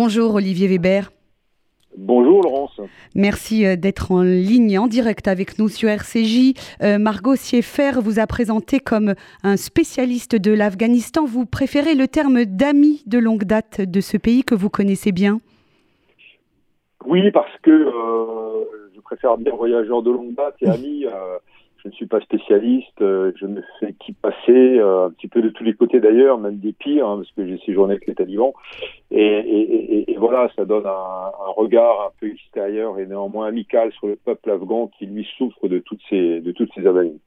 Bonjour Olivier Weber. Bonjour Laurence. Merci euh, d'être en ligne en direct avec nous sur RCJ. Euh, Margot Sieffer vous a présenté comme un spécialiste de l'Afghanistan. Vous préférez le terme d'ami de longue date de ce pays que vous connaissez bien? Oui, parce que euh, je préfère bien voyageur de longue date et ami je ne suis pas spécialiste, euh, je me fais qui passer euh, un petit peu de tous les côtés d'ailleurs, même des pires, hein, parce que j'ai séjourné avec les talibans. Et, et, voilà, ça donne un, un, regard un peu extérieur et néanmoins amical sur le peuple afghan qui lui souffre de toutes ces de toutes ces avanies.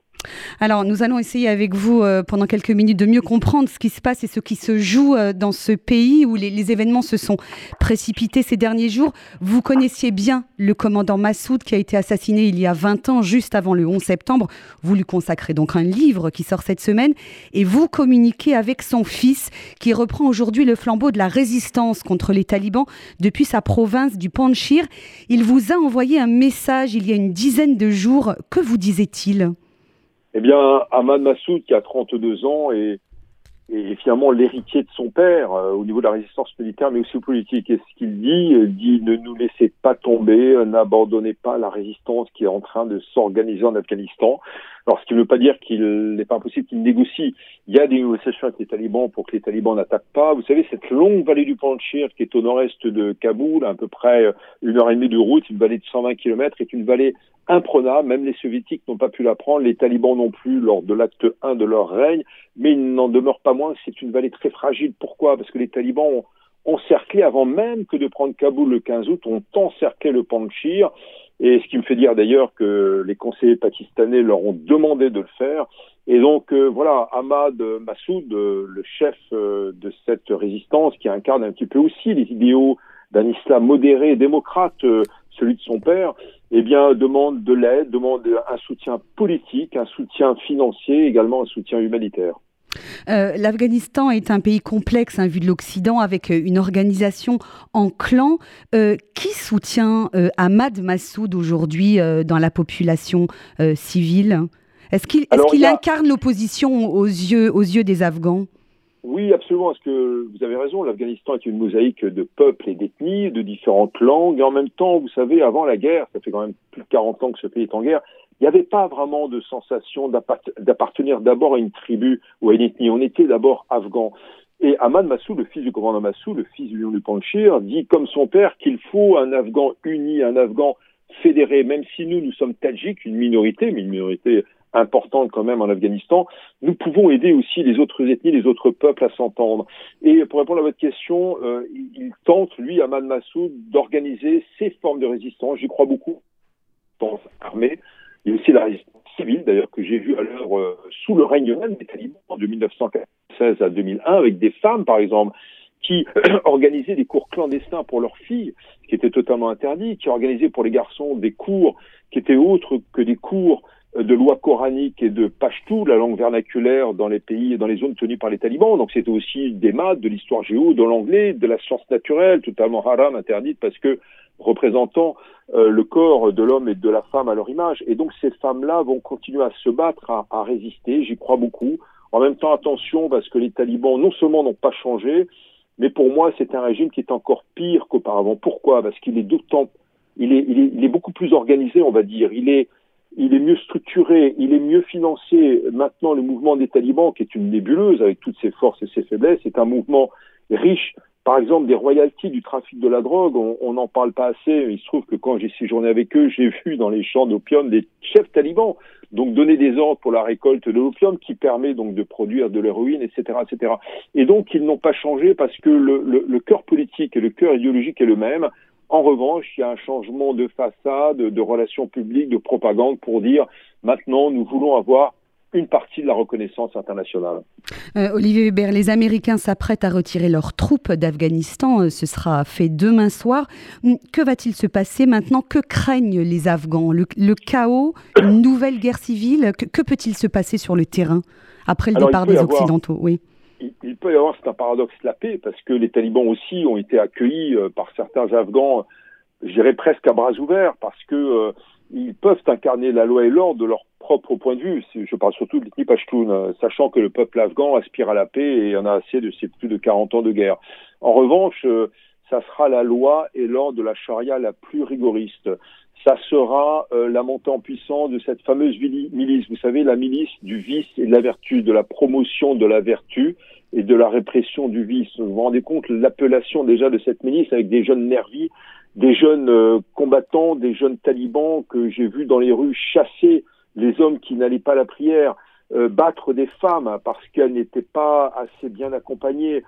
Alors, nous allons essayer avec vous euh, pendant quelques minutes de mieux comprendre ce qui se passe et ce qui se joue euh, dans ce pays où les, événements se sont précipités ces derniers jours. Vous connaissiez bien le commandant Massoud qui a été assassiné il y a 20 ans, juste avant le 11 septembre. Vous lui consacrez donc un livre qui sort cette semaine et vous communiquez avec son fils qui reprend aujourd'hui le flambeau de la résistance contre les talibans depuis sa province du Panchir. Il vous a envoyé un message il y a une dizaine de jours. Que vous disait-il? Eh bien, Ahmad Massoud, qui a 32 ans, et et finalement l'héritier de son père euh, au niveau de la résistance militaire, mais aussi politique. Et ce qu'il dit, il dit ne nous laissez pas tomber, euh, n'abandonnez pas la résistance qui est en train de s'organiser en Afghanistan. Alors, ce qui ne veut pas dire qu'il n'est pas impossible qu'il négocie. Il y a des négociations avec les talibans pour que les talibans n'attaquent pas. Vous savez, cette longue vallée du Panchir qui est au nord-est de Kaboul, à peu près euh, une heure et demie de route, une vallée de 120 km, est une vallée imprenable. Même les soviétiques n'ont pas pu la prendre, les talibans non plus lors de l'acte 1 de leur règne, mais il n'en demeure pas moins c'est une vallée très fragile. Pourquoi? Parce que les talibans ont encerclé, avant même que de prendre Kaboul le 15 août, ont encerclé le Panchir. Et ce qui me fait dire d'ailleurs que les conseillers pakistanais leur ont demandé de le faire. Et donc euh, voilà, Ahmad Massoud, euh, le chef euh, de cette résistance, qui incarne un petit peu aussi les idéaux d'un islam modéré et démocrate, celui de son père, eh bien, demande de l'aide, demande un soutien politique, un soutien financier, également un soutien humanitaire. Euh, L'Afghanistan est un pays complexe, hein, vu de l'Occident, avec euh, une organisation en clan. Euh, qui soutient Ahmad Massoud aujourd'hui dans la population civile? Est-ce qu'il incarne l'opposition aux yeux, aux yeux des Afghans? Oui, absolument, parce que vous avez raison, l'Afghanistan est une mosaïque de peuples et d'ethnies, de différentes langues, et en même temps, vous savez, avant la guerre, ça fait quand même plus de 40 ans que ce pays est en guerre, il n'y avait pas vraiment de sensation d'appartenir d'abord à une tribu ou à une ethnie. On était d'abord afghan. Et Ahmad Massoud, le fils du commandant Massoud, le fils du lion du Panchir, dit comme son père qu'il faut un Afghan uni, un Afghan fédéré, même si nous, nous sommes tadjiks, une minorité, mais une minorité importante quand même en Afghanistan, nous pouvons aider aussi les autres ethnies, les autres peuples à s'entendre. Et pour répondre à votre question, euh, il tente, lui, Ahmad Massoud, d'organiser ces formes de résistance. J'y crois beaucoup. Armée. Il y a aussi la résistance civile, d'ailleurs, que j'ai vue à l'heure euh, sous le règne même des talibans de 1996 à 2001, avec des femmes, par exemple, qui organisaient des cours clandestins pour leurs filles, qui étaient totalement interdits, qui organisaient pour les garçons des cours qui étaient autres que des cours de loi coranique et de pashtou, la langue vernaculaire dans les pays et dans les zones tenues par les talibans. Donc c'était aussi des maths, de l'histoire géo, de l'anglais, de la science naturelle, totalement haram, interdite, parce que représentant euh, le corps de l'homme et de la femme à leur image. Et donc ces femmes-là vont continuer à se battre, à, résister, j'y crois beaucoup. En même temps, attention, parce que les talibans non seulement n'ont pas changé, mais pour moi, c'est un régime qui est encore pire qu'auparavant. Pourquoi? Parce qu'il est d'autant, il est, il est beaucoup plus organisé, on va dire. Il est, il est mieux structuré, il est mieux financé. Maintenant, le mouvement des talibans, qui est une nébuleuse avec toutes ses forces et ses faiblesses, est un mouvement riche. Par exemple, des royalties du trafic de la drogue, on n'en parle pas assez. Il se trouve que quand j'ai séjourné avec eux, j'ai vu dans les champs d'opium des chefs talibans donc donner des ordres pour la récolte de l'opium qui permet donc de produire de l'héroïne, etc., etc. Et donc ils n'ont pas changé parce que le, cœur politique et le cœur idéologique est le même. En revanche, il y a un changement de façade, de relations publiques, de propagande pour dire maintenant nous voulons avoir une partie de la reconnaissance internationale. Euh, Olivier Hubert, les Américains s'apprêtent à retirer leurs troupes d'Afghanistan. Euh, ce sera fait demain soir. Hum, que va-t-il se passer maintenant? Que craignent les Afghans? Le, chaos Une nouvelle guerre civile? Que, peut-il se passer sur le terrain après le départ des Occidentaux? Oui il, peut y avoir, c'est un paradoxe, la paix, parce que les talibans aussi ont été accueillis euh, par certains Afghans, je dirais presque à bras ouverts, parce que euh, ils peuvent incarner la loi et l'ordre de leur propre point de vue. Je parle surtout de l'ethnie Pashtun, euh, sachant que le peuple afghan aspire à la paix et en a assez de ces plus de 40 ans de guerre. En revanche, ça sera la loi et l'ordre de la charia la plus rigoriste. Ça sera euh, la montée en puissance de cette fameuse milice. Vous savez, la milice du vice et de la vertu, de la promotion de la vertu et de la répression du vice. Vous vous rendez compte l'appellation déjà de cette milice avec des jeunes nervis, des jeunes euh, combattants, des jeunes talibans que j'ai vus dans les rues chasser les hommes qui n'allaient pas à la prière, euh, battre des femmes parce qu'elles n'étaient pas assez bien accompagnées,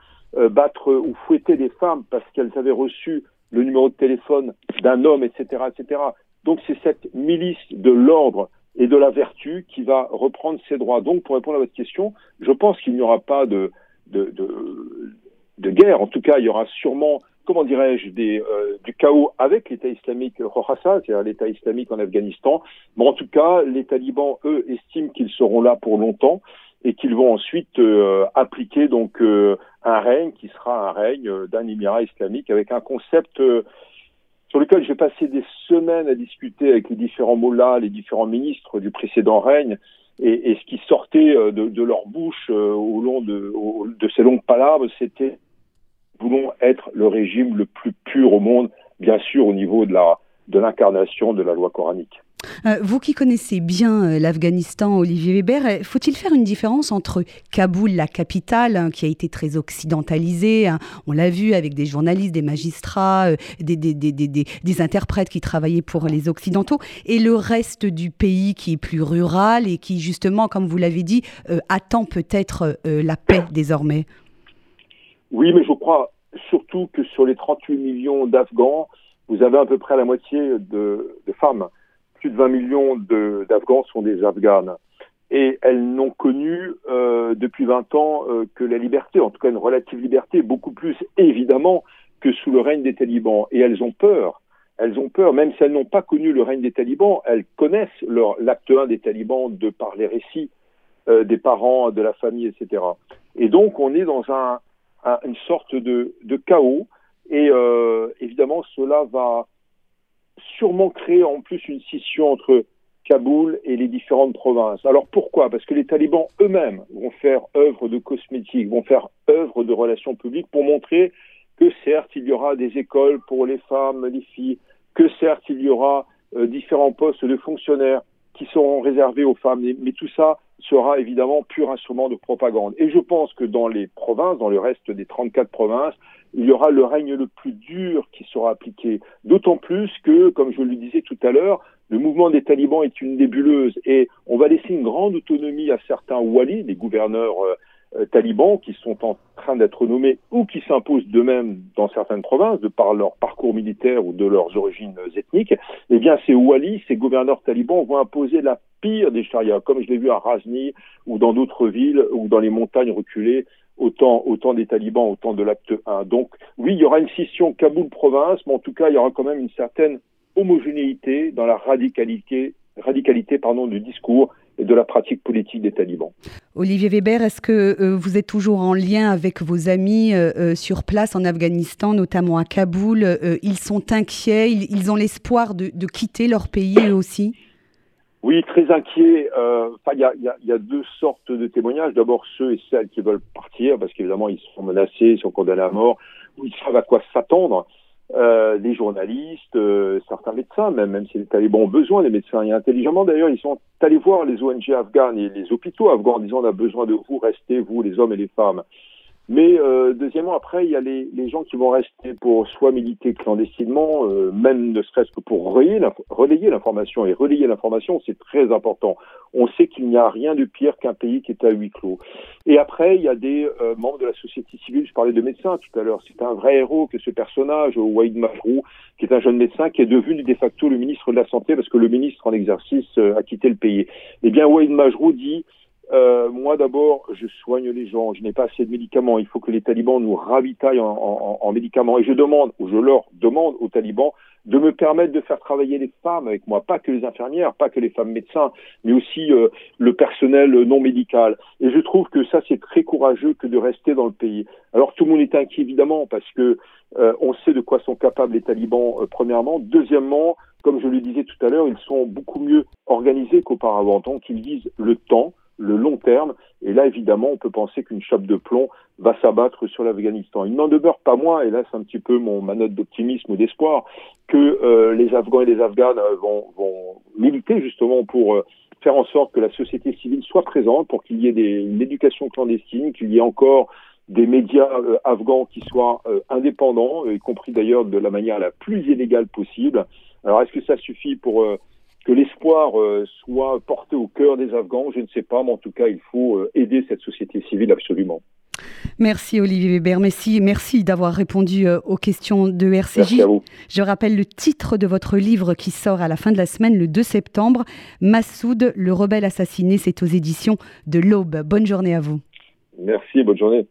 battre ou fouetter des femmes parce qu'elles avaient reçu le numéro de téléphone d'un homme, etc., etc. Donc c'est cette milice de l'ordre et de la vertu qui va reprendre ses droits. Donc pour répondre à votre question, je pense qu'il n'y aura pas de, de, de, de guerre. En tout cas, il y aura sûrement comment dirais-je, euh, du chaos avec l'État islamique Khorasan, c'est-à-dire l'État islamique en Afghanistan. Mais en tout cas, les talibans, eux, estiment qu'ils seront là pour longtemps et qu'ils vont ensuite euh, appliquer donc euh, un règne qui sera un règne d'un émirat islamique avec un concept sur lequel j'ai passé des semaines à discuter avec les différents mollahs, les différents ministres du précédent règne, et, ce qui sortait de, de leur bouche au long de, ces longues palabres, c'était voulons être le régime le plus pur au monde, bien sûr au niveau de l'incarnation de la loi coranique. Euh, vous qui connaissez bien euh, l'Afghanistan, Olivier Weber, euh, faut-il faire une différence entre Kaboul, la capitale, hein, qui a été très occidentalisée, hein, on l'a vu avec des journalistes, des magistrats, des, interprètes qui travaillaient pour les Occidentaux, et le reste du pays qui est plus rural et qui, justement, comme vous l'avez dit, attend peut-être la paix désormais? Oui, mais je crois surtout que sur les 38 millions d'Afghans, vous avez à peu près la moitié de femmes. Plus de 20 millions d'Afghans sont des Afghanes. Et elles n'ont connu euh, depuis 20 ans euh, que la liberté, en tout cas une relative liberté, beaucoup plus évidemment que sous le règne des talibans. Et elles ont peur. Elles ont peur, même si elles n'ont pas connu le règne des talibans, elles connaissent l'acte 1 des talibans de par les récits euh, des parents, de la famille, etc. Et donc on est dans un, une sorte de, chaos. Et évidemment, cela va sûrement créer en plus une scission entre Kaboul et les différentes provinces. Alors pourquoi? Parce que les talibans eux-mêmes vont faire œuvre de cosmétique, vont faire œuvre de relations publiques pour montrer que certes, il y aura des écoles pour les femmes, les filles, que certes, il y aura euh, différents postes de fonctionnaires qui seront réservés aux femmes, mais tout ça sera évidemment pur instrument de propagande. Et je pense que dans les provinces, dans le reste des 34 provinces, il y aura le règne le plus dur qui sera appliqué. D'autant plus que, comme je le disais tout à l'heure, le mouvement des talibans est une nébuleuse et on va laisser une grande autonomie à certains walis, des gouverneurs euh, talibans qui sont en train d'être nommés ou qui s'imposent d'eux-mêmes dans certaines provinces de par leur parcours militaire ou de leurs origines ethniques, eh bien ces walis, ces gouverneurs talibans vont imposer la pire des charias, comme je l'ai vu à Razni ou dans d'autres villes ou dans les montagnes reculées autant, autant des talibans, autant de l'acte 1. Donc oui, il y aura une scission Kaboul-province, mais en tout cas, il y aura quand même une certaine homogénéité dans la radicalité, radicalité pardon, du discours et de la pratique politique des talibans. Olivier Weber, est-ce que euh, vous êtes toujours en lien avec vos amis euh, euh, sur place en Afghanistan, notamment à Kaboul? Ils sont inquiets, ils, ont l'espoir de, quitter leur pays eux aussi? Oui, très inquiets. Il y, a, y, a, deux sortes de témoignages. D'abord ceux et celles qui veulent partir, parce qu'évidemment ils sont menacés, ils sont condamnés à mort, ou ils savent à quoi s'attendre euh, les journalistes, euh, certains médecins, même, même si les talibans ont besoin des médecins. Et intelligemment, d'ailleurs, ils sont allés voir les ONG afghanes et les hôpitaux afghans en disant on a besoin de vous, restez, vous, les hommes et les femmes. Mais euh, deuxièmement, après, il y a les, les, gens qui vont rester pour soit militer clandestinement, euh, même ne serait-ce que pour relayer l'information. Et relayer l'information, c'est très important. On sait qu'il n'y a rien de pire qu'un pays qui est à huis clos. Et après, il y a des euh, membres de la société civile. Je parlais de médecins tout à l'heure. C'est un vrai héros que ce personnage, Wahid Majrou, qui est un jeune médecin qui est devenu de facto le ministre de la Santé parce que le ministre en exercice a quitté le pays. Eh bien, Wahid Majrou dit euh, moi d'abord, je soigne les gens, je n'ai pas assez de médicaments, il faut que les talibans nous ravitaillent en, en, en, médicaments. Et je demande, ou je leur demande aux talibans de me permettre de faire travailler les femmes avec moi, pas que les infirmières, pas que les femmes médecins, mais aussi euh, le personnel non médical. Et je trouve que ça, c'est très courageux que de rester dans le pays. Alors tout le monde est inquiet évidemment parce que euh, on sait de quoi sont capables les talibans, premièrement. Deuxièmement, comme je le disais tout à l'heure, ils sont beaucoup mieux organisés qu'auparavant. Donc ils disent le temps le long terme. Et là, évidemment, on peut penser qu'une chape de plomb va s'abattre sur l'Afghanistan. Il n'en demeure pas moins, et là c'est un petit peu mon, ma note d'optimisme ou d'espoir, que euh, les Afghans et les Afghanes euh, vont, vont militer justement pour euh, faire en sorte que la société civile soit présente, pour qu'il y ait des, une éducation clandestine, qu'il y ait encore des médias afghans qui soient indépendants, y compris d'ailleurs de la manière la plus illégale possible. Alors est-ce que ça suffit pour que l'espoir soit porté au cœur des Afghans Je ne sais pas, mais en tout cas, il faut aider cette société civile absolument. Merci Olivier Weber, merci, merci d'avoir répondu euh, aux questions de RCJ. Je rappelle le titre de votre livre qui sort à la fin de la semaine, le 2 septembre, Massoud, le rebelle assassiné, c'est aux éditions de l'Aube. Bonne journée à vous. Merci, bonne journée.